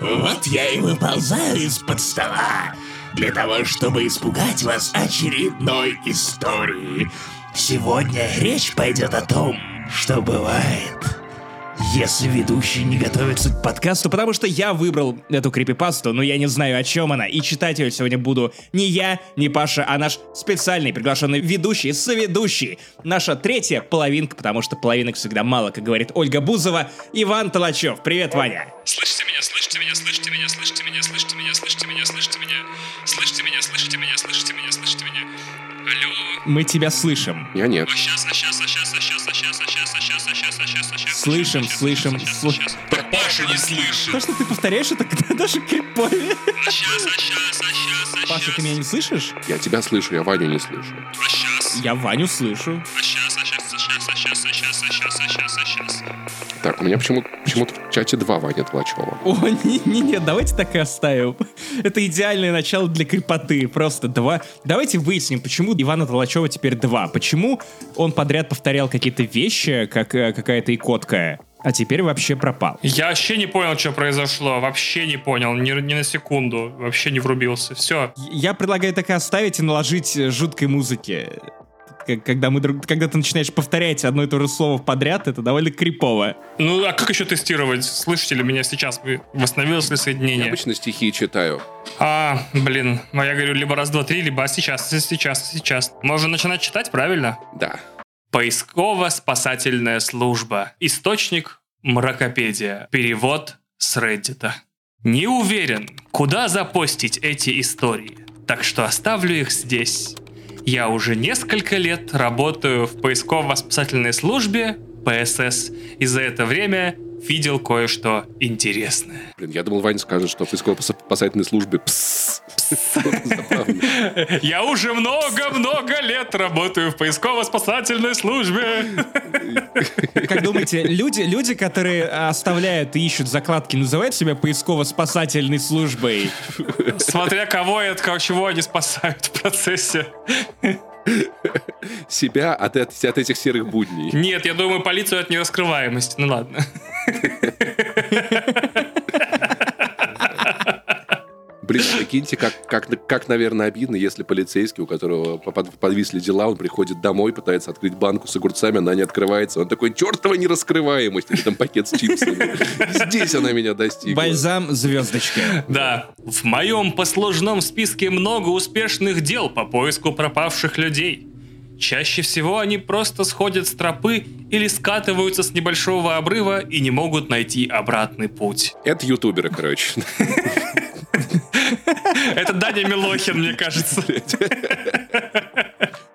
Вот я и выползаю из-под стола для того, чтобы испугать вас очередной историей. Сегодня речь пойдет о том, что бывает, если ведущий не готовится к подкасту, потому что я выбрал эту крипипасту, но я не знаю, о чем она, и читать ее сегодня буду не я, не Паша, а наш специальный приглашенный ведущий, соведущий, наша третья половинка, потому что половинок всегда мало, как говорит Ольга Бузова, Иван Толачев. Привет, Ваня. Слышите меня, слышите меня, слышите меня, слышите меня, слышите меня, слышите меня, слышите меня, слышите меня, слышите меня, слышите меня, слышите меня. Алло. Мы тебя слышим. Я нет. А сейчас, а сейчас, а сейчас, Слышим, слышим, слышим. Паша не слышит. То, что ты повторяешь, это когда даже крипове. А сейчас, а сейчас, а сейчас, а Паша, ты меня не слышишь? Я тебя слышу, я Ваню не слышу. А сейчас, Я Ваню слышу. а сейчас, Так, у меня почему- почему-то в чате два Ваня Тлачева. О, не-не-не, давайте так и оставим. Это идеальное начало для крепоты. Просто два. Давайте выясним, почему Ивана Толачева теперь два. Почему он подряд повторял какие-то вещи, как э, какая-то икотка, а теперь вообще пропал. Я вообще не понял, что произошло. Вообще не понял. Ни, ни на секунду. Вообще не врубился. Все. Я предлагаю так и оставить и наложить жуткой музыки. Когда, мы друг, когда ты начинаешь повторять одно и то же слово подряд, это довольно крипово. Ну, а как еще тестировать? Слышите ли меня сейчас? Вы- Восстановилось ли Я соединение? обычно стихи читаю. А, блин. Ну, я говорю либо раз, два, три, либо а сейчас, сейчас, сейчас. Можно начинать читать, правильно? Да. Поисково-спасательная служба. Источник Мракопедия. Перевод с Reddit. Не уверен, куда запостить эти истории, так что оставлю их здесь. Я уже несколько лет работаю в поисково-спасательной службе ПСС, и за это время видел кое-что интересное. Блин, я думал, Ваня скажет, что в поисково-спасательной службе пс. Я уже много-много лет работаю в поисково-спасательной службе. Как думаете, люди, люди, которые оставляют и ищут закладки, называют себя поисково-спасательной службой? Смотря кого и от кого- чего они спасают в процессе. Себя от, эт- от этих серых будней. Нет, я думаю, полицию от нераскрываемости. Ну ладно. Прикиньте, как, как, как, наверное, обидно, если полицейский, у которого подвисли дела, он приходит домой, пытается открыть банку с огурцами, она не открывается. Он такой, чертова нераскрываемость, или там пакет с чипсами. Здесь она меня достигла. Бальзам звездочка. Да, в моем послужном списке много успешных дел по поиску пропавших людей. Чаще всего они просто сходят с тропы или скатываются с небольшого обрыва и не могут найти обратный путь. Это ютуберы, короче. Это Даня Милохин, мне кажется.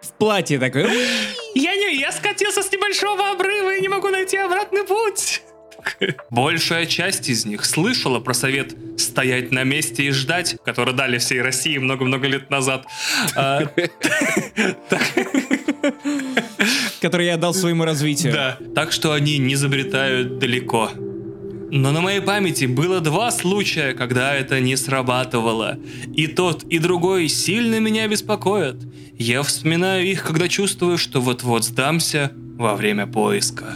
В платье такой. «Уи!» Я не, я скатился с небольшого обрыва и не могу найти обратный путь. Большая часть из них слышала про совет стоять на месте и ждать, который дали всей России много-много лет назад. А, который я дал своему развитию. Да, так что они не забретают далеко. Но на моей памяти было два случая, когда это не срабатывало. И тот, и другой сильно меня беспокоят. Я вспоминаю их, когда чувствую, что вот-вот сдамся во время поиска.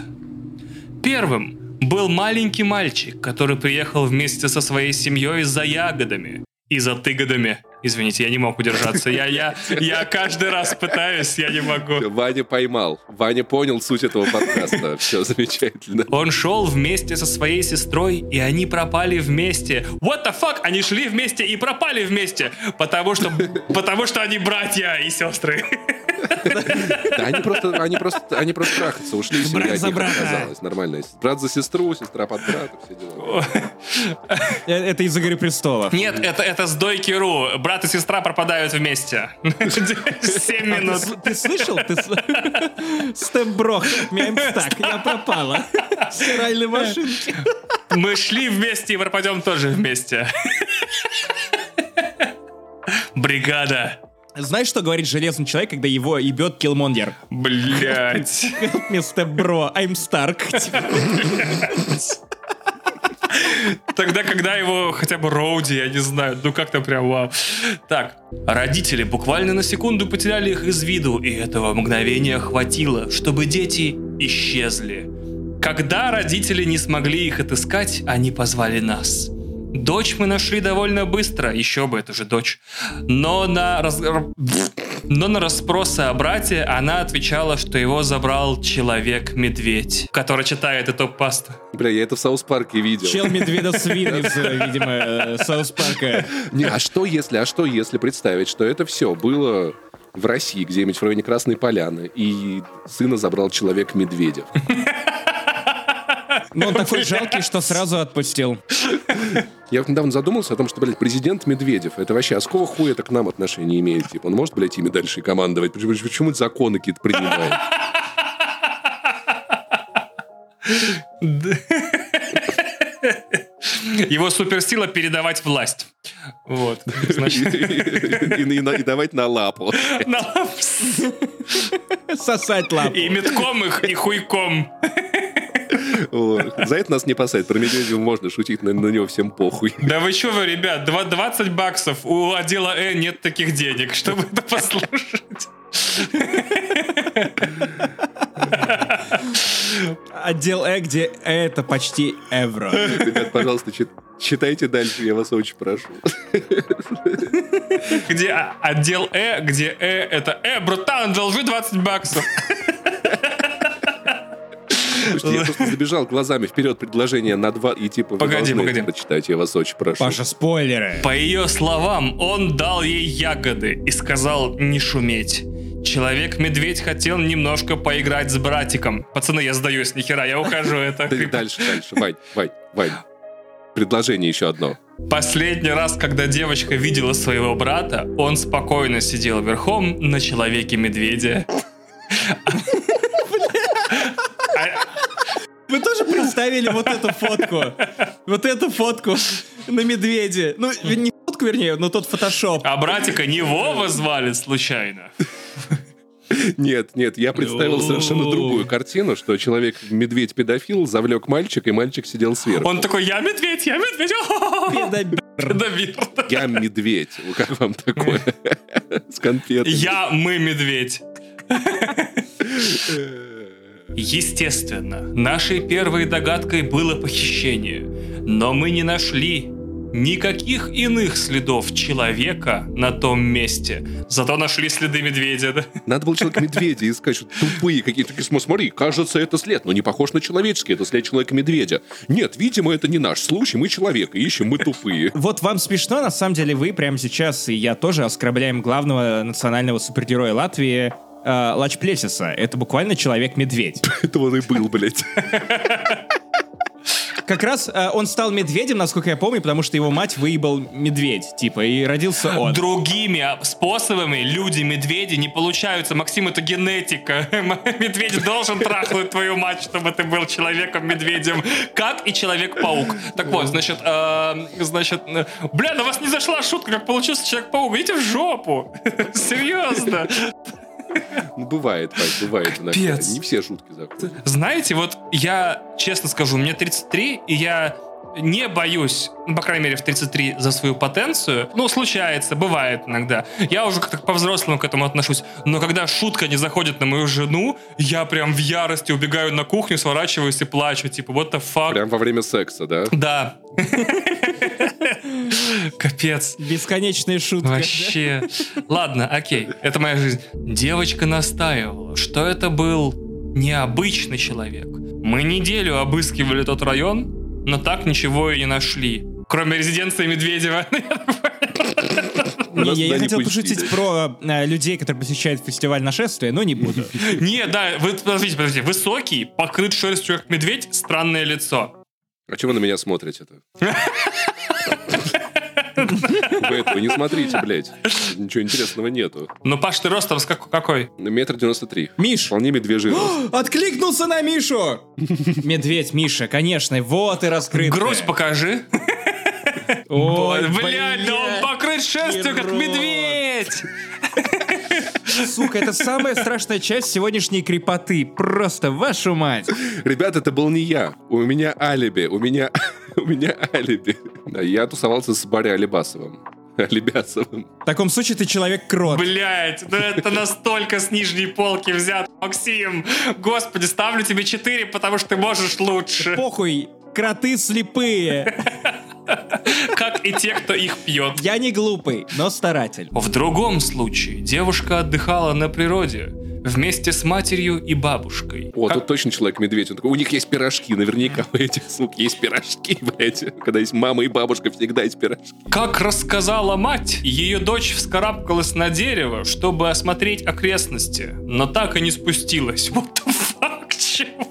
Первым был маленький мальчик, который приехал вместе со своей семьей за ягодами. И за тыгодами. Извините, я не мог удержаться. Я, я, я каждый раз пытаюсь, я не могу. Ваня поймал. Ваня понял суть этого подкаста. Все замечательно. Он шел вместе со своей сестрой, и они пропали вместе. What the fuck? Они шли вместе и пропали вместе, потому что, потому что они братья и сестры. Да, они просто, они просто, они просто трахаться ушли, семья Брат от за них брата. отказалась. Нормально. Брат за сестру, сестра под брата, все дела. Э, Это из «Игры престолов». Нет, это, это с Дойки.ру. Брат и сестра пропадают вместе. Семь А ты, минут. ты слышал? Ты с- Степ-брох, мямстак, я пропала. Стиральной машинке. Мы шли вместе и пропадем тоже вместе. Бригада. Знаешь, что говорит железный человек, когда его ебет Киллмонгер? Блять. Вместо бро, I'm Stark. Тогда, когда его хотя бы Роуди, я не знаю, ну как-то прям вау. Так, родители буквально на секунду потеряли их из виду, и этого мгновения хватило, чтобы дети исчезли. Когда родители не смогли их отыскать, они позвали нас. Дочь мы нашли довольно быстро, еще бы, это же дочь. Но на, раз... Но на расспросы о брате она отвечала, что его забрал человек-медведь, который читает эту пасту. Бля, я это в Саус Парке видел. Чел медведа свин из, видимо, э, Саус Парка. Не, а что если, а что если представить, что это все было в России, где-нибудь в районе Красной Поляны, и сына забрал человек-медведев? Ну, он такой жалкий, что сразу отпустил. Я вот недавно задумался о том, что, блядь, президент Медведев, это вообще, а с какого хуя это к нам отношения имеет? Типа, он может, блядь, ими дальше и командовать? Почему, почему законы какие-то принимает? Его суперсила передавать власть. Вот. Значит, И, и- и давать на лапу. на лап- Сосать лапу. и метком их, и хуйком. За это нас не посадят. Про Медведева можно шутить, на, на него всем похуй. Да вы что вы, ребят, два- 20 баксов. У отдела Э нет таких денег, чтобы это послушать. Отдел Э, где Э это почти евро. Ребят, пожалуйста, чит- читайте дальше, я вас очень прошу. Где а, отдел Э, где Э это Э, братан, должи 20 баксов. Слушайте, я просто забежал глазами вперед предложение на два, и типа Погоди, погоди. это прочитать, я вас очень прошу. Паша, спойлеры. По ее словам, он дал ей ягоды и сказал не шуметь. Человек-медведь хотел немножко поиграть с братиком. Пацаны, я сдаюсь, нихера, я ухожу. Это Дальше, дальше. Вань, Вань, Вань. Предложение еще одно. Последний раз, когда девочка видела своего брата, он спокойно сидел верхом на человеке-медведе. Вы тоже представили вот эту фотку? Вот эту фотку на медведе. Ну, не фотку, вернее, но тот фотошоп. А братика не Вова звали случайно. Нет, нет, я представил совершенно другую картину, что человек-медведь-педофил завлек мальчика, и мальчик сидел сверху. Он такой, я медведь, я медведь. Педобир. Я медведь. Ну, Как вам такое? С конфетами. Я, мы, медведь. Естественно, нашей первой догадкой было похищение, но мы не нашли никаких иных следов человека на том месте. Зато нашли следы медведя. да? Надо было человека-медведя искать, что тупые какие-то. «См- Смотри, кажется, это след, но не похож на человеческий, это след человека-медведя. Нет, видимо, это не наш случай, мы человека ищем, мы тупые. Вот вам смешно, на самом деле вы прямо сейчас, и я тоже, оскорбляем главного национального супергероя Латвии, э, Лач Плесиса. Это буквально человек-медведь. Это он и был, блядь. Как раз э, он стал медведем, насколько я помню, потому что его мать выебал медведь, типа, и родился он. Другими способами люди-медведи не получаются. Максим, это генетика. Медведь должен трахнуть твою мать, чтобы ты был человеком-медведем. Как и Человек-паук. Так вот, значит, э, значит, э, бля, на вас не зашла шутка, как получился Человек-паук. Идите в жопу. Серьезно. Ну, бывает, Вань, бывает иногда. Не все шутки заходят. Знаете, вот я честно скажу, мне 33, и я не боюсь, ну, по крайней мере, в 33 за свою потенцию. Ну, случается, бывает иногда. Я уже как-то по-взрослому к этому отношусь. Но когда шутка не заходит на мою жену, я прям в ярости убегаю на кухню, сворачиваюсь и плачу. Типа, what the fuck? Прям во время секса, да? Да. Капец. Бесконечная шутка. Вообще. Ладно, окей, это моя жизнь. Девочка настаивала, что это был необычный человек. Мы неделю обыскивали тот район, но так ничего и не нашли. Кроме резиденции Медведева. Не, я, не хотел пустили. пошутить про э, людей, которые посещают фестиваль нашествия, но не буду. Не, да, вы подождите, подождите. Высокий, покрыт шерстью как медведь, странное лицо. А чего вы на меня смотрите это? Вы этого не смотрите, блядь. Ничего интересного нету. Ну, Паш, ты ростом с как- какой? Метр девяносто три. Миш, Вполне медвежий рост. откликнулся на Мишу! Медведь, Миша, конечно, вот и раскрыт. Грудь покажи. Ой, Блядь, да он покрыт шерстью, как медведь. Сука, это самая страшная часть сегодняшней крепоты. Просто вашу мать. Ребят, это был не я. У меня алиби. У меня... У меня алиби. Да, Я тусовался с Барри Алибасовым. Алибясовым. В таком случае ты человек-крот. Блять, ну это настолько с нижней полки взят, Максим. Господи, ставлю тебе 4, потому что ты можешь лучше. Похуй, кроты слепые. так и те, кто их пьет. Я не глупый, но старатель. В другом случае девушка отдыхала на природе вместе с матерью и бабушкой. О, Как- тут точно человек-медведь. Он такой, у них есть пирожки, наверняка у этих сук есть пирожки, блядь. Когда есть мама и бабушка, всегда есть пирожки. Как рассказала мать, ее дочь вскарабкалась на дерево, чтобы осмотреть окрестности, но так и не спустилась. What the fuck? Чего?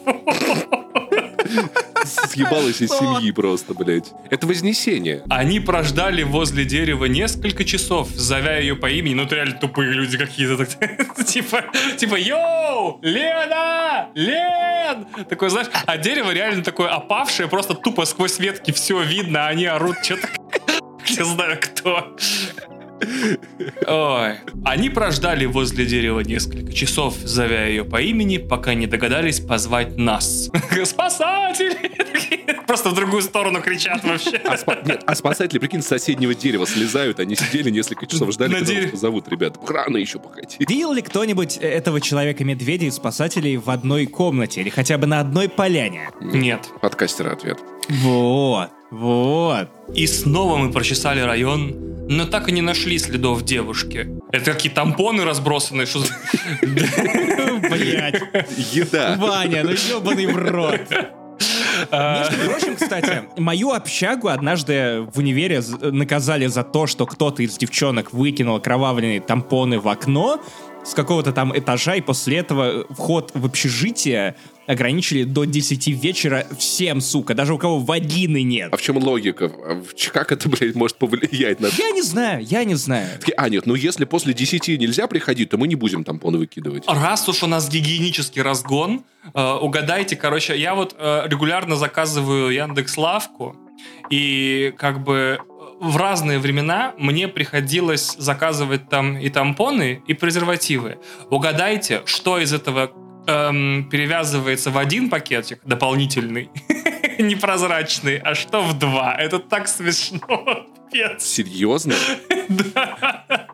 Съебалась из семьи просто, блядь. Это вознесение. Они прождали возле дерева несколько часов, зовя ее по имени. Ну, это реально тупые люди какие-то. Типа, типа, йоу, Лена, Лен! Такой, знаешь, а дерево реально такое опавшее, просто тупо сквозь ветки все видно, а они орут что-то. Не знаю кто. Ой. Они прождали возле дерева несколько часов, зовя ее по имени, пока не догадались позвать нас. Спасатели! Просто в другую сторону кричат вообще. А, спа- нет, а спасатели, прикинь, с соседнего дерева слезают, они сидели несколько часов, ждали, На когда дереве. вас позовут, ребят. Рано еще походи. Видел ли кто-нибудь этого человека-медведя и спасателей в одной комнате или хотя бы на одной поляне? Нет. Подкастера ответ. Вот, вот. И снова мы прочесали район, но так и не нашли следов девушки. Это какие тампоны разбросанные, что за- Блять, Еда. Ваня, ну ебаный в рот. А, Между прочим, кстати, мою общагу однажды в универе наказали за то, что кто-то из девчонок выкинул окровавленные тампоны в окно с какого-то там этажа, и после этого вход в общежитие ограничили до 10 вечера всем, сука, даже у кого вагины нет. А в чем логика? Как это, блядь, может повлиять на... Я не знаю, я не знаю. А, нет, ну если после 10 нельзя приходить, то мы не будем тампоны выкидывать. Раз уж у нас гигиенический разгон, э, угадайте, короче, я вот э, регулярно заказываю Яндекс Лавку, и как бы в разные времена мне приходилось заказывать там и тампоны, и презервативы. Угадайте, что из этого эм, перевязывается в один пакетик дополнительный, непрозрачный, а что в два. Это так смешно. Серьезно?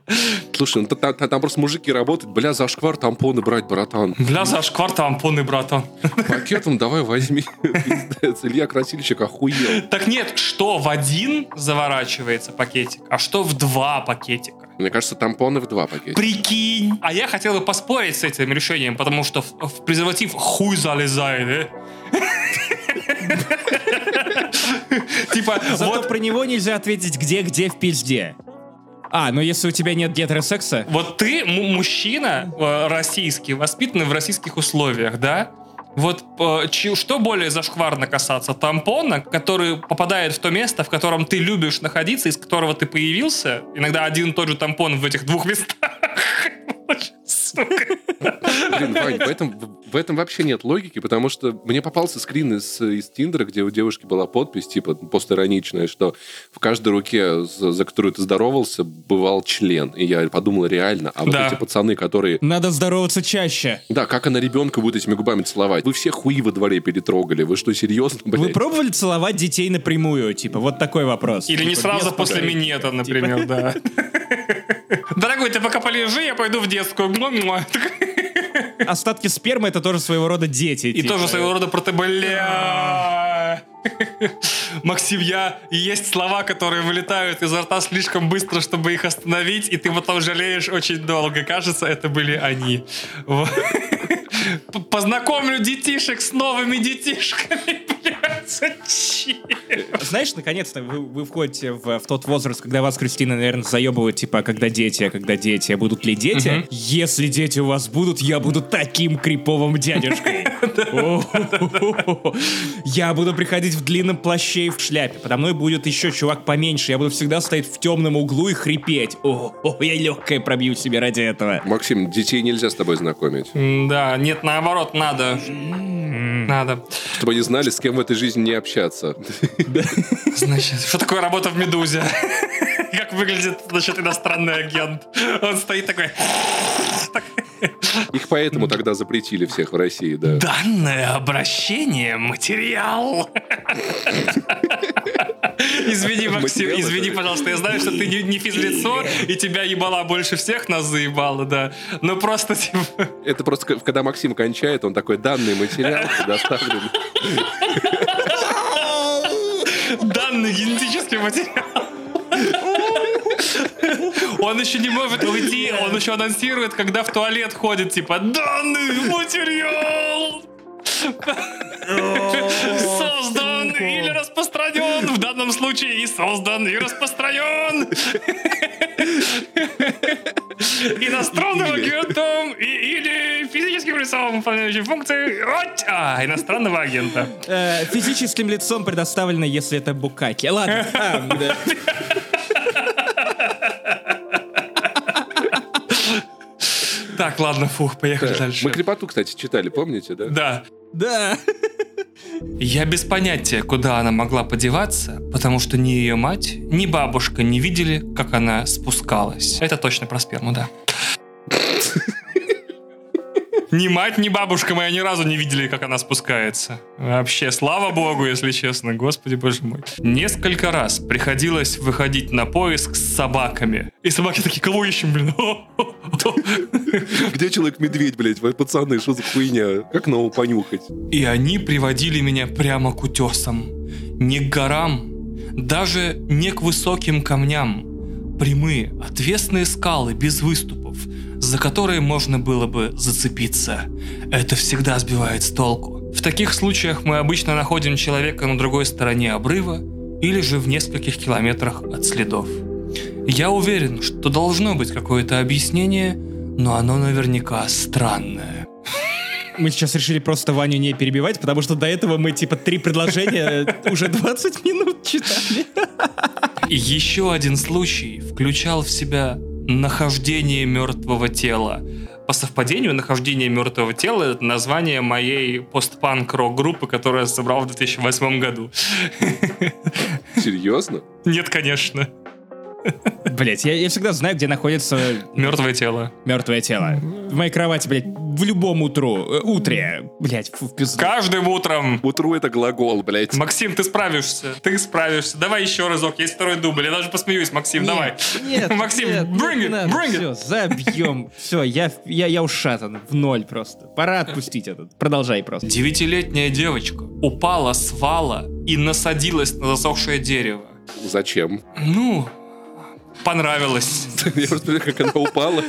Слушай, ну та- та- та- там просто мужики работают, бля, за шквар тампоны брать, братан. Бля, зашквар тампоны, братан. Пакетом давай возьми. Илья Красильщик охуел. Так нет, что в один заворачивается пакетик, а что в два пакетика. Мне кажется, тампоны в два пакета. Прикинь. А я хотел бы поспорить с этим решением, потому что в, в презерватив хуй залезает, э? Типа, Зато вот про него нельзя ответить где-где в пизде. А, ну если у тебя нет гетеросекса, Вот ты мужчина э, российский, воспитанный в российских условиях, да? Вот э, что более зашкварно касаться тампона, который попадает в то место, в котором ты любишь находиться, из которого ты появился. Иногда один и тот же тампон в этих двух местах. Сука. Блин, Вань, в этом, в этом вообще нет логики, потому что мне попался скрин из, из Тиндера, где у девушки была подпись, типа, постироничная, что в каждой руке, за, за которую ты здоровался, бывал член. И я подумал, реально, а вот Да. эти пацаны, которые... надо здороваться чаще. Да, как она ребенка будет этими губами целовать? Вы все хуи во дворе перетрогали. Вы что, серьезно, Вы блядь? пробовали целовать детей напрямую? Типа, вот такой вопрос. Или не Типа, сразу без после минета, например, да. Дорогой, ты пока полежи, я пойду в детскую. Остатки спермы это тоже своего рода дети. И типа. тоже своего рода проте... Бля. Максим, я... Есть слова, которые вылетают изо рта слишком быстро, чтобы их остановить, и ты потом жалеешь очень долго. Кажется, это были они. Познакомлю детишек с новыми детишками. Зачем? Знаешь, наконец-то вы, вы входите в, в тот возраст, когда вас, Кристина, наверное, заебывают, типа, когда дети, а когда дети, а будут ли дети? Мгм. Если дети у вас будут, я буду таким криповым дядюшкой. Я буду приходить в длинном плаще и в шляпе. Подо мной будет еще чувак поменьше. Я буду всегда стоять в темном углу и хрипеть. О, о, я легкое пробью себе ради этого. Максим, детей нельзя с тобой знакомить. Да, нет, наоборот, надо. Надо. Чтобы они знали, с кем в этой жизни не общаться. Значит, что такое работа в «Медузе»? Как выглядит, значит, иностранный агент? Он стоит такой... Их поэтому тогда запретили всех в России, да. Данное обращение материал. Извини, Максим, извини, пожалуйста, я знаю, что ты не, физлицо, и тебя ебала больше всех нас заебала, да. Но просто, типа, Это просто, когда Максим кончает, он такой, данный материал доставлен. Данный генетический материал. Он еще не может уйти, он еще анонсирует, когда в туалет ходит, типа, данный материал создан или распространен, в данном случае и создан, и распространен иностранным агентом и- или физическим лицом, выполняющим функции а, иностранного агента. Э, физическим лицом предоставлено, если это букаки. Ладно. а, да. Так, ладно, фух, поехали дальше. Мы крепоту, кстати, читали, помните, да? Да. Да. Я без понятия, куда она могла подеваться, потому что ни ее мать, ни бабушка не видели, как она спускалась. Это точно про сперму, да. Ни мать, ни бабушка моя ни разу не видели, как она спускается. Вообще, слава богу, если честно, господи боже мой. Несколько раз приходилось выходить на поиск с собаками. И собаки такие, кого ищем, блин? Где человек-медведь, блядь? Вы, пацаны, что за хуйня? Как нового понюхать? И они приводили меня прямо к утесам. Не к горам, даже не к высоким камням. Прямые, отвесные скалы без выступов, за которые можно было бы зацепиться. Это всегда сбивает с толку. В таких случаях мы обычно находим человека на другой стороне обрыва или же в нескольких километрах от следов. Я уверен, что должно быть какое-то объяснение, но оно наверняка странное. Мы сейчас решили просто Ваню не перебивать, потому что до этого мы типа три предложения уже 20 минут читали. Еще один случай включал в себя нахождение мертвого тела. По совпадению, нахождение мертвого тела это название моей постпанк-рок группы, которую я собрал в 2008 году. Серьезно? Нет, конечно. Блять, я, я всегда знаю, где находится Мертвое тело. мертвое тело. В моей кровати, блядь, в любом утру, э, утре. Блять, в пизду. Каждым утром. Утру это глагол, блядь. Максим, ты справишься. Ты справишься. Давай еще разок. Есть второй дубль. Я даже посмеюсь, Максим. давай. Нет, Максим, нет, bring it, надо, bring it. Все, забьем. Все, я, я, я ушатан в ноль просто. Пора отпустить этот. Продолжай просто. Девятилетняя девочка упала с вала и насадилась на засохшее дерево. Зачем? Ну, понравилось. Я просто как она упала.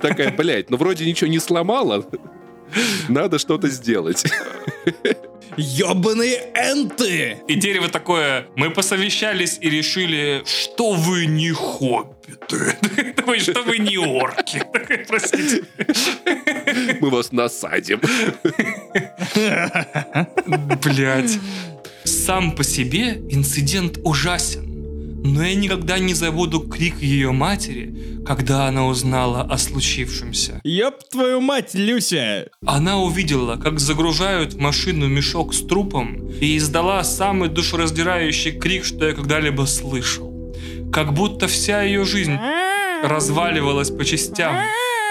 Такая, блядь, ну вроде ничего не сломала. Надо что-то сделать. Ёбаные энты! И дерево такое, мы посовещались и решили, что вы не хоббиты. Что вы не орки. Простите. Мы вас насадим. Блять. Сам по себе инцидент ужасен. Но я никогда не забуду крик ее матери, когда она узнала о случившемся. Ёб твою мать, Люся! Она увидела, как загружают в машину мешок с трупом и издала самый душераздирающий крик, что я когда-либо слышал. Как будто вся ее жизнь разваливалась по частям.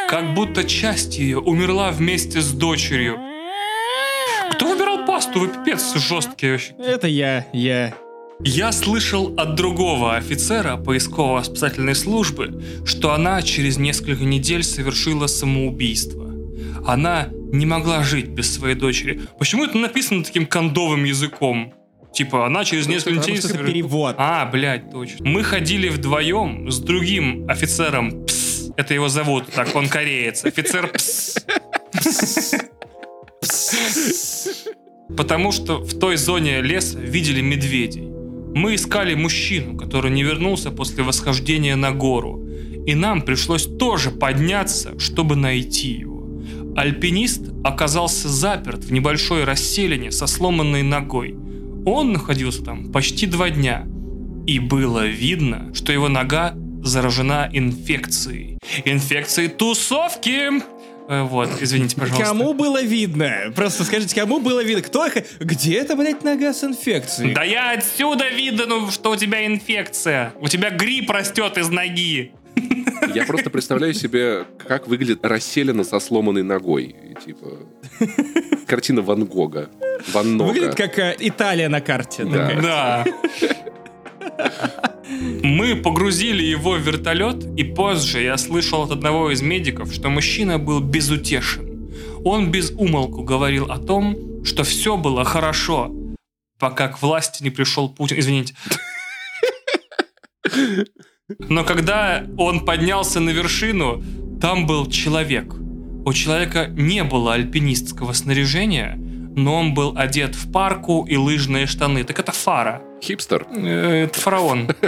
Как будто часть ее умерла вместе с дочерью. Кто выбирал пасту? Вы пипец жесткий вообще. Это я, я. Я слышал от другого офицера поисково-спасательной службы, что она через несколько недель совершила самоубийство. Она не могла жить без своей дочери. Почему это написано таким кондовым языком? Типа, она через несколько Потому недель... что это совер- перевод. А, блядь, точно. Мы ходили вдвоем с другим офицером Пс. Это его зовут, так, он кореец. Офицер Пс. Потому что в той зоне леса видели медведей. Мы искали мужчину, который не вернулся после восхождения на гору. И нам пришлось тоже подняться, чтобы найти его. Альпинист оказался заперт в небольшой расселине со сломанной ногой. Он находился там почти два дня. И было видно, что его нога заражена инфекцией. Инфекцией тусовки! Э, Вот, извините, пожалуйста. Кому было видно? Просто скажите, кому было видно? Кто их... Где это, блядь, нога с инфекцией? Да я отсюда видно, ну, что у тебя инфекция. У тебя грипп растет из ноги. Я просто представляю себе, как выглядит расселена со сломанной ногой. И, Типа, картина Ван Гога. Ван Нога. Выглядит как э, Италия на карте. Да. такая. Да. Мы погрузили его в вертолет, и позже я слышал от одного из медиков, что мужчина был безутешен. Он без умолку говорил о том, что все было хорошо, пока к власти не пришел Путин. Извините. Но когда он поднялся на вершину, там был человек. У человека не было альпинистского снаряжения, но он был одет в парку и лыжные штаны. Так это фара. Хипстер. Э, Это фараон.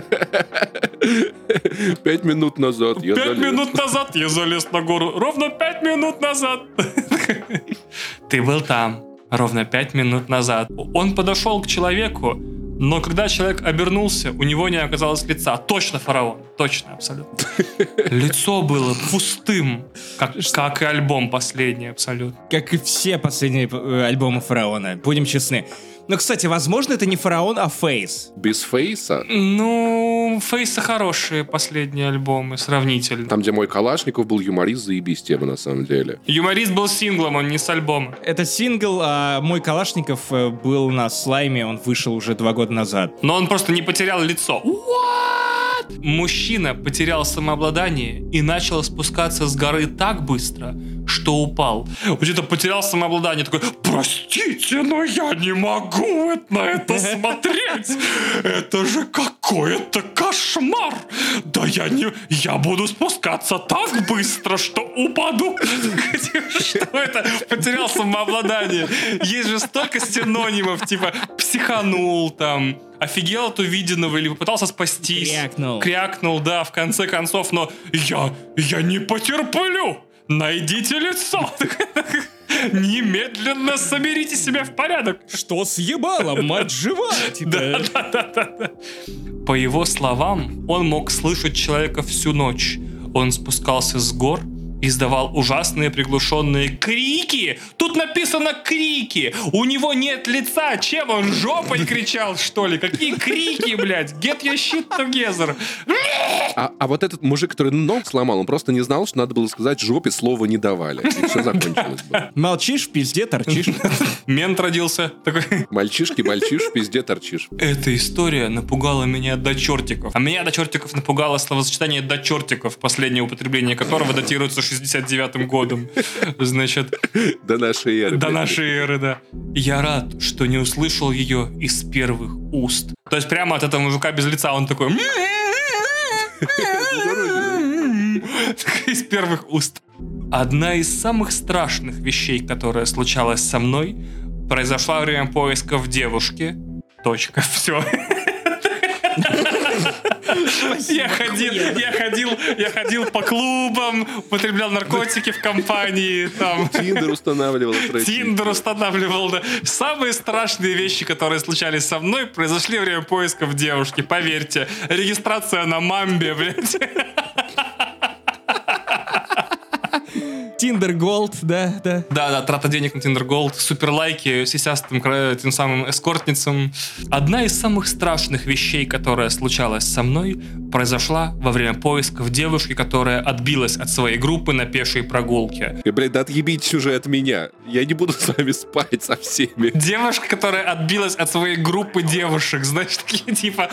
Пять минут назад я Пять минут назад я залез на гору. Ровно пять минут назад. Ты был там. Ровно пять минут назад. Он подошел к человеку, но когда человек обернулся, у него не оказалось лица. Точно фараон. Точно, абсолютно. Лицо было пустым, как, как и альбом последний, абсолютно. Как и все последние э, альбомы Фараона, будем честны. Но, кстати, возможно, это не Фараон, а Фейс. Без фейса. Ну, Фейса хорошие последние альбомы, сравнительно. Там, где мой Калашников был юморист, заебись тема на самом деле. Юморист был синглом, он не с альбома. Это сингл, а мой Калашников э, был на слайме, он вышел уже два года назад. Но он просто не потерял лицо. What? Мужчина потерял самообладание и начал спускаться с горы так быстро, что упал. Где-то потерял самообладание, такой, простите, но я не могу на это смотреть. Это же какой-то кошмар. Да я не... Я буду спускаться так быстро, что упаду. Что это? Потерял самообладание. Есть же столько синонимов, типа психанул там, офигел от увиденного или попытался спастись. Крякнул. Крякнул, да, в конце концов, но я, я не потерплю. Найдите лицо. Немедленно соберите себя в порядок. Что съебало, мать жива? Типа, По его словам, он мог слышать человека всю ночь. Он спускался с гор, издавал ужасные приглушенные крики. Тут написано крики. У него нет лица. Чем он жопой кричал, что ли? Какие крики, блядь? Get your shit together. А, а вот этот мужик, который ног сломал, он просто не знал, что надо было сказать жопе слова не давали. И все закончилось бы. Молчишь, в пизде торчишь. Мент родился. Такой. Мальчишки, мальчиш, в пизде торчишь. Эта история напугала меня до чертиков. А меня до чертиков напугало словосочетание до чертиков, последнее употребление которого датируется 69-м годом. Значит, До нашей эры. до нашей эры, да. Я рад, что не услышал ее из первых уст. То есть прямо от этого мужика без лица он такой... Из первых уст. Одна из самых страшных вещей, которая случалась со мной, произошла во время поисков девушки. Точка. Все. Я ходил, я ходил, я ходил по клубам, употреблял наркотики в компании, там. Тиндер устанавливал. Тиндер устанавливал, да. Самые страшные вещи, которые случались со мной, произошли во время поисков девушки, поверьте. Регистрация на мамбе, блядь. Тиндер Голд, да, да. Да, да, трата денег на Tinder Gold, супер лайки, сисястым тем самым эскортницам. Одна из самых страшных вещей, которая случалась со мной, произошла во время поисков девушки, которая отбилась от своей группы на пешей прогулке. И, блядь, да отъебитесь уже от меня. Я не буду с вами спать со всеми. Девушка, которая отбилась от своей группы девушек, значит, такие типа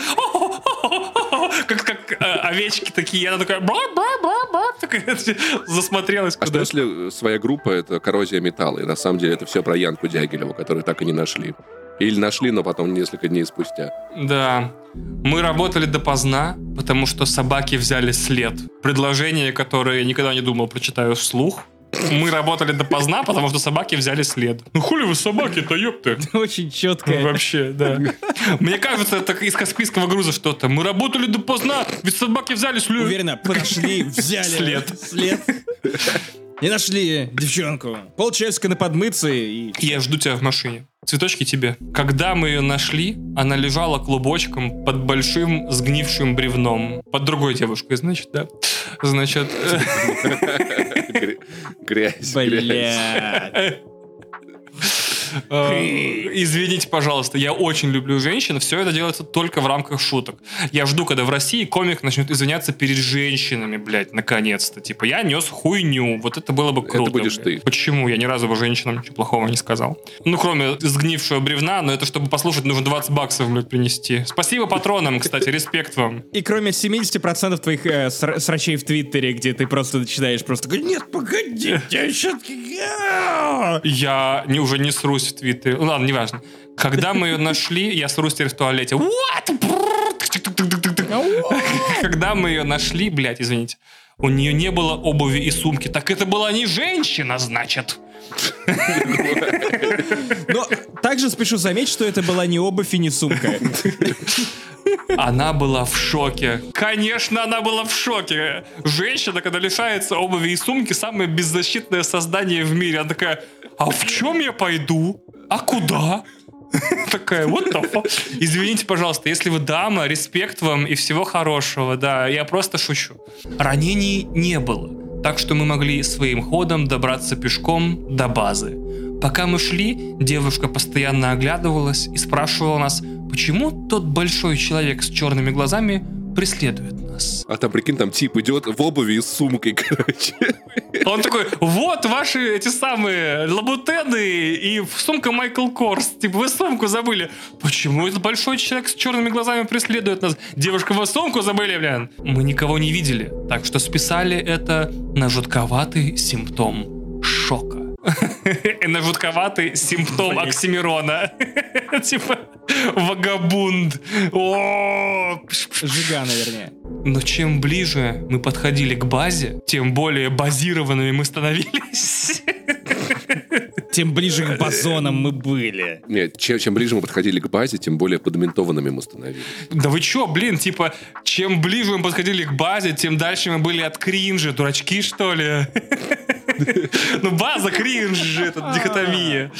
как, как э, овечки такие, она такая «бра-бра-бра-бра», такая, засмотрелась А что если своя группа — это коррозия металла, и на самом деле это все про Янку Дягилеву, которую так и не нашли? Или нашли, но потом несколько дней спустя. Да. Мы работали допоздна, потому что собаки взяли след. Предложение, которое я никогда не думал, прочитаю вслух. Мы работали допоздна, потому что собаки взяли след. Ну хули вы собаки-то, ёпты. Очень четко. Вообще, да. Мне кажется, это из Каспийского груза что-то. Мы работали допоздна, ведь собаки взяли след. Уверенно, подошли, взяли. След. След. И нашли девчонку. Полчасика на подмыться и... Я жду тебя в машине. Цветочки тебе. Когда мы ее нашли, она лежала клубочком под большим сгнившим бревном. Под другой девушкой, значит, да. Значит, э, Грязь, грязь. Э, извините, пожалуйста, я очень люблю женщин. Все это делается только в рамках шуток. Я жду, когда в России комик начнет извиняться перед женщинами, блядь, наконец-то. Типа, я нес хуйню. Вот это было бы круто. будешь блядь. ты. Почему? Я ни разу бы женщинам ничего плохого не сказал. Ну, кроме сгнившего бревна, но это чтобы послушать, нужно 20 баксов, блядь, принести. Спасибо патронам, кстати, респект вам. И кроме 70% твоих э, сра- срачей в Твиттере, где ты просто начинаешь просто говорить, нет, погоди, я сейчас... Я не, уже не срусь пост в Твиттере. Ну, Ладно, неважно. Когда мы ее нашли, я с Рустер в туалете. What? Когда мы ее нашли, блядь, извините, у нее не было обуви и сумки. Так это была не женщина, значит. Но также спешу заметить, что это была не обувь и не сумка. Она была в шоке. Конечно, она была в шоке. Женщина, когда лишается обуви и сумки, самое беззащитное создание в мире. Она такая, а в чем я пойду? А куда? Такая, вот the? Извините, пожалуйста, если вы дама, респект вам и всего хорошего, да, я просто шучу. Ранений не было, так что мы могли своим ходом добраться пешком до базы. Пока мы шли, девушка постоянно оглядывалась и спрашивала нас, почему тот большой человек с черными глазами преследует нас. А там, прикинь, там тип идет в обуви и с сумкой, короче. Он такой, вот ваши эти самые лабутены и сумка Майкл Корс. Типа, вы сумку забыли. Почему этот большой человек с черными глазами преследует нас? Девушка, вы сумку забыли, блин? Мы никого не видели, так что списали это на жутковатый симптом шока. На жутковатый симптом Оксимирона. Типа, вагабунд. Жигана, вернее. но чем ближе мы подходили к базе, тем более базированными мы становились. Тем ближе к базонам мы были. Нет, чем, чем ближе мы подходили к базе, тем более подментованными мы становились. Да вы чё, блин, типа, чем ближе мы подходили к базе, тем дальше мы были от кринжа. Дурачки, что ли? Ну, база кринж же, это дихотомия.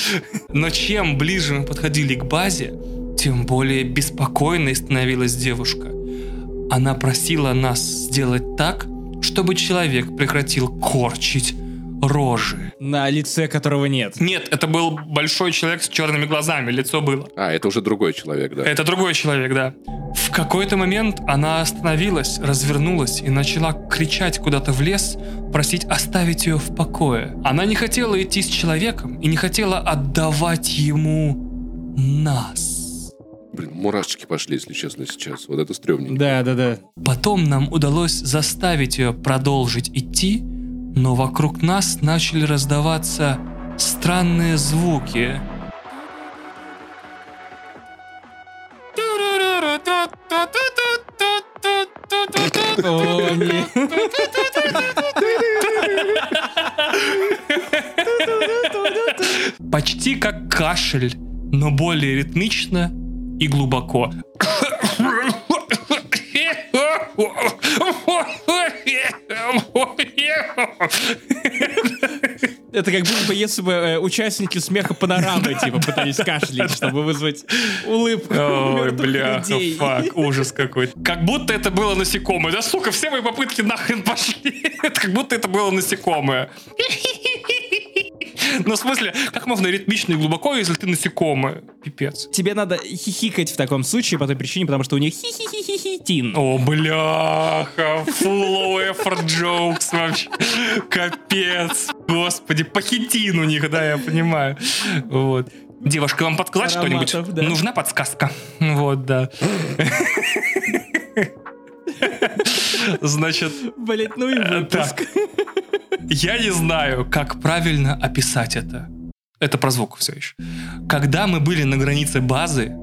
Но чем ближе мы подходили к базе, тем более беспокойной становилась девушка. Она просила нас сделать так, чтобы человек прекратил корчить рожи. На лице которого нет. Нет, это был большой человек с черными глазами, лицо было. А, это уже другой человек, да. Это другой человек, да. В какой-то момент она остановилась, развернулась и начала кричать куда-то в лес, просить оставить ее в покое. Она не хотела идти с человеком и не хотела отдавать ему нас. Блин, мурашечки пошли, если честно, сейчас. Вот это стрёмненько. Да, да, да. Потом нам удалось заставить ее продолжить идти, но вокруг нас начали раздаваться странные звуки. Почти как кашель, но более ритмично и глубоко. Это как будто бы если бы э, участники смеха панорамы типа пытались кашлять, чтобы вызвать улыбку Ой, людей. фак, ужас какой. Как будто это было насекомое. Да, сука, все мои попытки нахрен пошли. Это как будто это было насекомое. Ну, в смысле, как можно ритмично и глубоко, если ты насекомое? Пипец. Тебе надо хихикать в таком случае по той причине, потому что у них хи-хи-хи-хи-тин. О, бляха, full effort jokes вообще. Капец. Господи, пахитин у них, да, я понимаю. Вот. Девушка, вам подсказать что-нибудь? Да. Нужна подсказка. Вот, да. Значит, Блять, ну и выпуск. так. Я не знаю, как правильно описать это. Это про звук все еще. Когда мы были на границе базы,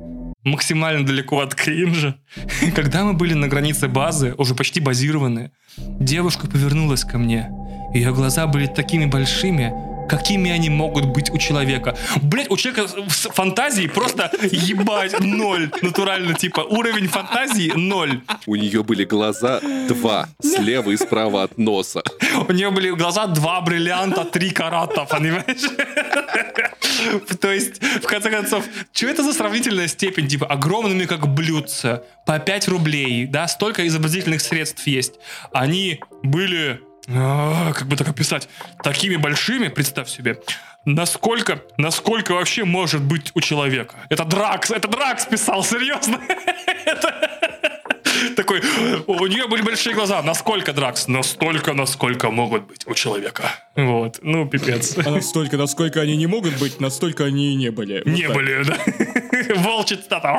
максимально далеко от кринжа, когда мы были на границе базы, уже почти базированные, девушка повернулась ко мне. Ее глаза были такими большими, какими они могут быть у человека. Блять, у человека с фантазией просто ебать ноль. Натурально, типа, уровень фантазии ноль. У нее были глаза два, слева и справа от носа. У нее были глаза два бриллианта, три карата, понимаешь? То есть, в конце концов, что это за сравнительная степень? Типа, огромными как блюдца, по 5 рублей, да, столько изобразительных средств есть. Они были, а, как бы так описать, такими большими, представь себе, Насколько, насколько вообще может быть у человека? Это Дракс, это Дракс писал, серьезно. Это- Такой, у нее были большие глаза. Насколько, Дракс? Настолько, насколько могут быть у человека. Вот, ну, пипец. А настолько, насколько они не могут быть, настолько они и не были. Вот Не так. были, да? Волчий цитата.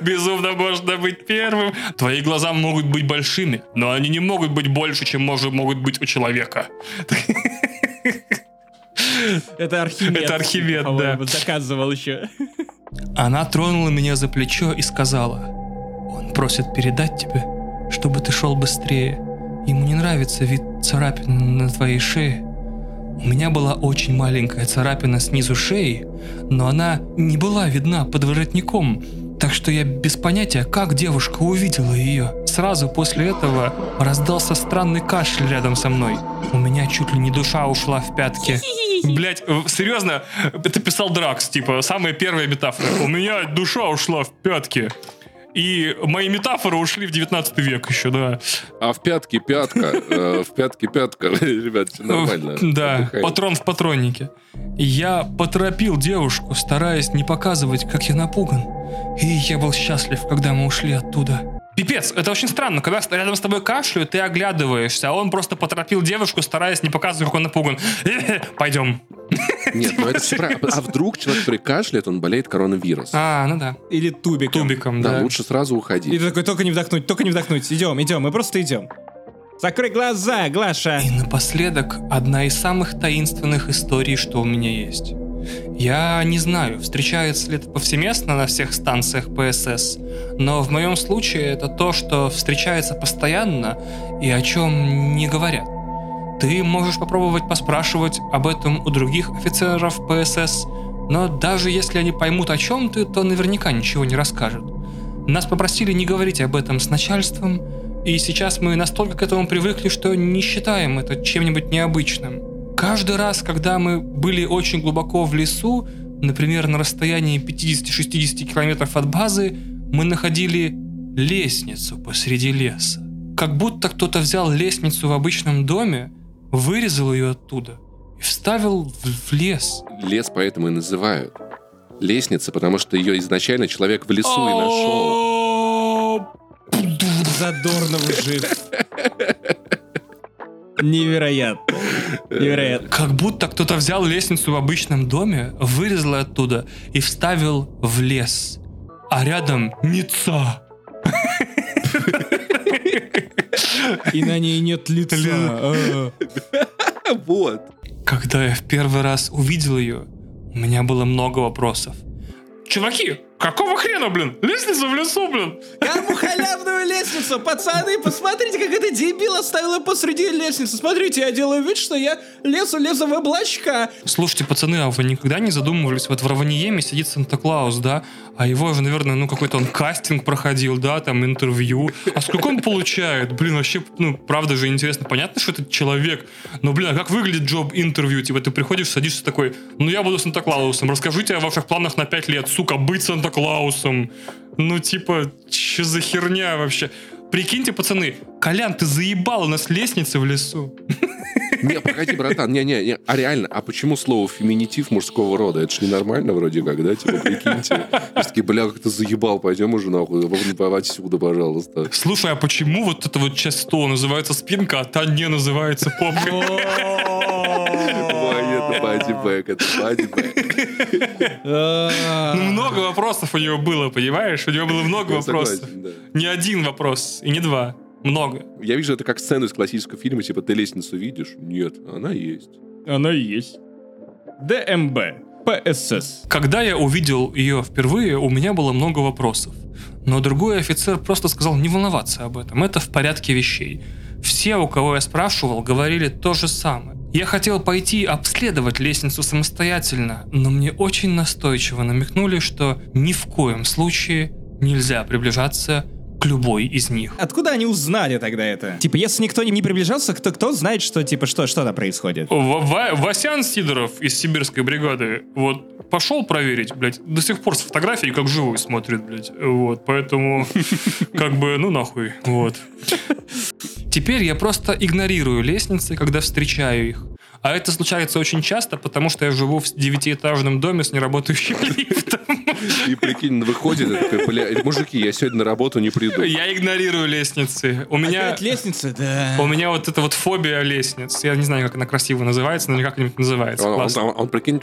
Безумно можно быть первым. Твои глаза могут быть большими, но они не могут быть больше, чем может, могут быть у человека. Это Архимед. Это Архимед, да. Доказывал еще. Она тронула меня за плечо и сказала, «Он просит передать тебе, чтобы ты шел быстрее. Ему не нравится вид царапин на твоей шее». У меня была очень маленькая царапина снизу шеи, но она не была видна под воротником, так что я без понятия, как девушка увидела ее. Сразу после этого раздался странный кашель рядом со мной. У меня чуть ли не душа ушла в пятки. Блять, серьезно, это писал Дракс, типа, самая первая метафора. У меня душа ушла в пятки. И мои метафоры ушли в 19 век еще, да. А в пятке пятка, э, в пятке пятка, ребят, все нормально. Да, патрон в патроннике. Я поторопил девушку, стараясь не показывать, как я напуган. И я был счастлив, когда мы ушли оттуда. Пипец, это очень странно, когда рядом с тобой кашляют, ты оглядываешься, а он просто поторопил девушку, стараясь не показывать, как он напуган. Пойдем. Нет, ну это все правильно. А вдруг человек, который кашляет, он болеет коронавирусом? А, ну да. Или тубиком. Тубиком, Да, да. лучше сразу И уходить. ты такой, только не вдохнуть, только не вдохнуть. Идем, идем, мы просто идем. Закрой глаза, Глаша. И напоследок, одна из самых таинственных историй, что у меня есть. Я не знаю, встречается ли это повсеместно на всех станциях ПСС, но в моем случае это то, что встречается постоянно и о чем не говорят. Ты можешь попробовать поспрашивать об этом у других офицеров ПСС, но даже если они поймут о чем ты, то наверняка ничего не расскажут. Нас попросили не говорить об этом с начальством, и сейчас мы настолько к этому привыкли, что не считаем это чем-нибудь необычным. Каждый раз, когда мы были очень глубоко в лесу, например, на расстоянии 50-60 километров от базы, мы находили лестницу посреди леса. Как будто кто-то взял лестницу в обычном доме, вырезал ее оттуда и вставил в, в лес. Лес поэтому и называют. Лестница, потому что ее изначально человек в лесу и нашел. Задорнов жив. Невероятно. Невероятно. Как будто кто-то взял лестницу в обычном доме, вырезал оттуда и вставил в лес. А рядом Ница. И на ней нет лица. А. Вот. Когда я в первый раз увидел ее, у меня было много вопросов. Чуваки, какого хрена, блин? Лестница в лесу, блин. Кому халявную лестницу? Пацаны, посмотрите, как эта дебил оставила посреди лестницы. Смотрите, я делаю вид, что я лезу, лезу в облачка. Слушайте, пацаны, а вы никогда не задумывались, вот в Раваниеме сидит Санта-Клаус, да? А его же, наверное, ну какой-то он кастинг проходил, да, там интервью. А сколько он получает? Блин, вообще, ну, правда же интересно. Понятно, что это человек, но, блин, а как выглядит джоб интервью? Типа ты приходишь, садишься такой, ну я буду Санта-Клаусом, расскажите о ваших планах на 5 лет, сука, быть Санта-Клаусом. Ну, типа, что за херня вообще? Прикиньте, пацаны, Колян, ты заебал у нас лестницы в лесу. Не, погоди, братан, не-не, не. а реально, а почему слово феминитив мужского рода? Это ж ненормально вроде как, да? Типа, прикиньте. И такие, бля, как ты заебал, пойдем уже нахуй, отсюда, пожалуйста. Слушай, а почему вот это вот часть стола называется спинка, а та не называется попка? Это бодибэк, это бодибэк. А. Ну, много вопросов у него было, понимаешь? У него было много вопросов. Не один вопрос, и не два. Много. Я вижу это как сцену из классического фильма, типа, ты лестницу видишь? Нет, она есть. Она есть. ДМБ. ПСС. Когда я увидел ее впервые, у меня было много вопросов. Но другой офицер просто сказал не волноваться об этом, это в порядке вещей. Все, у кого я спрашивал, говорили то же самое. Я хотел пойти обследовать лестницу самостоятельно, но мне очень настойчиво намекнули, что ни в коем случае нельзя приближаться к любой из них. Откуда они узнали тогда это? Типа, если никто не приближался, кто, кто знает, что, типа, что, что там происходит? В- Ва- Васян Сидоров из сибирской бригады, вот, пошел проверить, блядь, до сих пор с фотографией как живой смотрит, блядь, вот, поэтому, как бы, ну нахуй, вот. Теперь я просто игнорирую лестницы, когда встречаю их. А это случается очень часто, потому что я живу в девятиэтажном доме с неработающим лифтом. И прикинь, выходит, такой, бля, мужики, я сегодня на работу не приду. Я игнорирую лестницы. У меня... Опять лестница? Да. У меня вот эта вот фобия лестниц. Я не знаю, как она красиво называется, но никак не называется. Он, он- он- он, прикинь,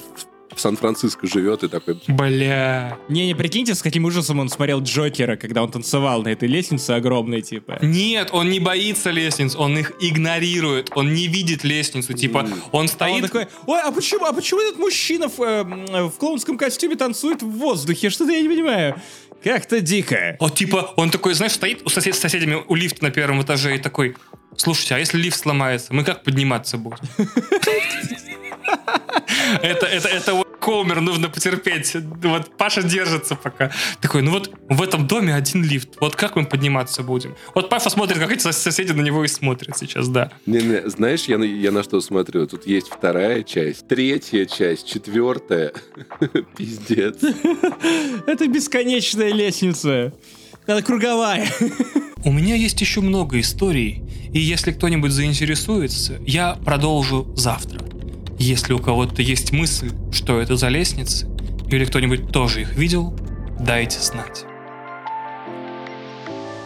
в Сан-Франциско живет и такой... Бля. Не-не, прикиньте, с каким ужасом он смотрел Джокера, когда он танцевал на этой лестнице огромной, типа. Нет, он не боится лестниц, он их игнорирует, он не видит лестницу, типа, он А он стоит... такой, ой, а почему, а почему этот мужчина в, э, в клоунском костюме танцует в воздухе? Что-то я не понимаю. Как-то дико. Вот типа, он такой, знаешь, стоит у сосед, с соседями у лифта на первом этаже и такой, слушайте, а если лифт сломается, мы как подниматься будем? Это, это, это вот Комер нужно потерпеть. Вот Паша держится пока. Такой, ну вот в этом доме один лифт. Вот как мы подниматься будем? Вот Паша смотрит, как эти сос- соседи на него и смотрят сейчас, да. Не-не, знаешь, я на, я на что смотрю? Тут есть вторая часть, третья часть, четвертая. Пиздец. Это бесконечная лестница. Она круговая. У меня есть еще много историй, и если кто-нибудь заинтересуется, я продолжу завтра. Если у кого-то есть мысль, что это за лестницы, или кто-нибудь тоже их видел, дайте знать.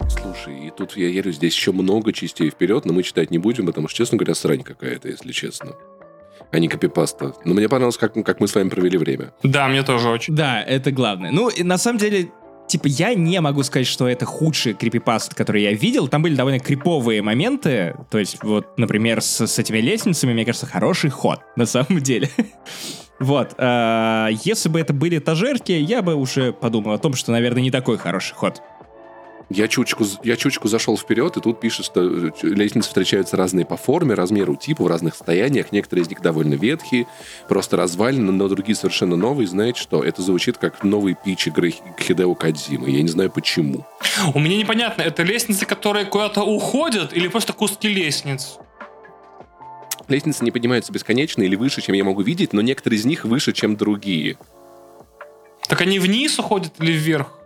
Слушай, и тут я верю, здесь еще много частей вперед, но мы читать не будем, потому что, честно говоря, срань какая-то, если честно. А не копипаста. Но мне понравилось, как, как мы с вами провели время. Да, мне тоже очень. Да, это главное. Ну, и на самом деле, типа, я не могу сказать, что это худший крипипаст, который я видел. Там были довольно криповые моменты. То есть, вот, например, с, с этими лестницами, мне кажется, хороший ход, на самом деле. Вот. а, Если бы это были этажерки, я бы уже подумал о том, что, наверное, не такой хороший ход. Я чучку, я чучку зашел вперед, и тут пишет, что э, лестницы встречаются разные по форме, размеру, типу, в разных состояниях. Некоторые из них довольно ветхие, просто развалины, но другие совершенно новые. Знаете что? Это звучит как новый пич игры Хидео Кадзимы. Я не знаю почему. У меня непонятно, это лестницы, которые куда-то уходят, или просто куски лестниц? Лестницы не поднимаются бесконечно или выше, чем я могу видеть, но некоторые из них выше, чем другие. Так они вниз уходят или вверх?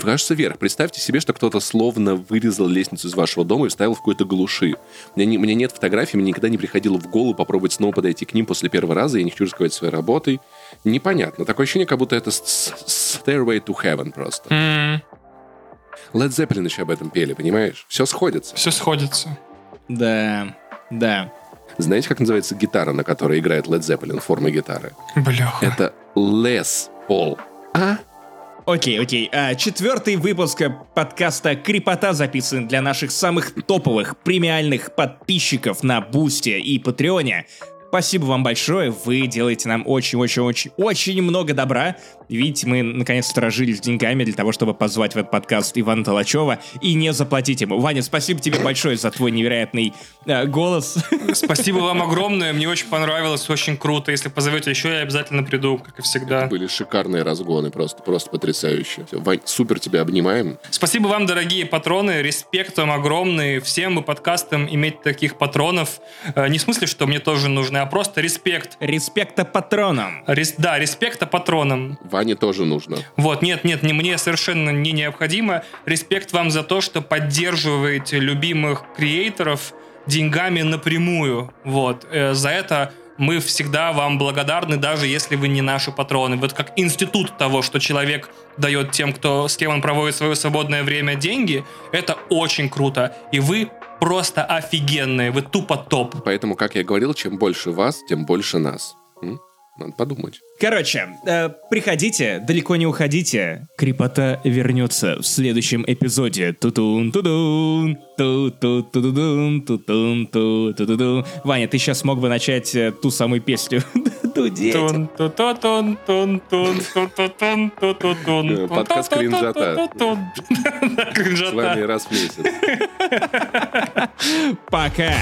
Кажется, вверх. Представьте себе, что кто-то словно вырезал лестницу из вашего дома и вставил в какой-то глуши. У меня, не- у меня нет фотографий, мне никогда не приходило в голову попробовать снова подойти к ним после первого раза, я не хочу рисковать своей работой. Непонятно. Такое ощущение, как будто это Stairway to Heaven просто. М, Led Zeppelin еще об этом пели, понимаешь? Все сходится. Все сходится. Да, да. Знаете, как называется гитара, на которой играет Led Zeppelin, форма гитары? Бляха. Это Les Paul. А? Окей, окей. А, четвертый выпуск подкаста Крипота записан для наших самых топовых премиальных подписчиков на Бусте и Патреоне. Спасибо вам большое, вы делаете нам очень-очень-очень-очень много добра. Видите, мы наконец сторожили с деньгами для того, чтобы позвать в этот подкаст Ивана Толачева и не заплатить ему. Ваня, спасибо тебе большое за твой невероятный э, голос. Спасибо вам огромное, мне очень понравилось, очень круто. Если позовете еще, я обязательно приду, как и всегда. Были шикарные разгоны, просто, просто потрясающе. Всё, Вань, супер тебя обнимаем. Спасибо вам, дорогие патроны, респект вам огромный. Всем бы подкастам иметь таких патронов. Э, Не в смысле, что мне тоже нужны, а просто респект. Респекта патронам. Рес- да, респекта патронам. Ване тоже нужно. Вот, нет, нет, не мне совершенно не необходимо. Респект вам за то, что поддерживаете любимых креаторов деньгами напрямую. Вот, Э, за это мы всегда вам благодарны, даже если вы не наши патроны. Вот как институт того, что человек дает тем, кто, с кем он проводит свое свободное время деньги, это очень круто. И вы просто офигенные, вы тупо топ. Поэтому, как я говорил, чем больше вас, тем больше нас. М? Надо подумать. Короче, э, приходите, далеко не уходите. Крипота вернется в следующем эпизоде. Тутун, тудун, ту-ту, тудудун, тутун, ту, тудудун. Ваня, ты сейчас мог бы начать э, ту самую песню. Дудеть. Тун, ту, ту, тун, тун, тун, ту, ту, тун, ту, ту, тун. Э, подкаст Ту, ту, ту, кринжата. ту, ту, С вами раз в месяц. Пока.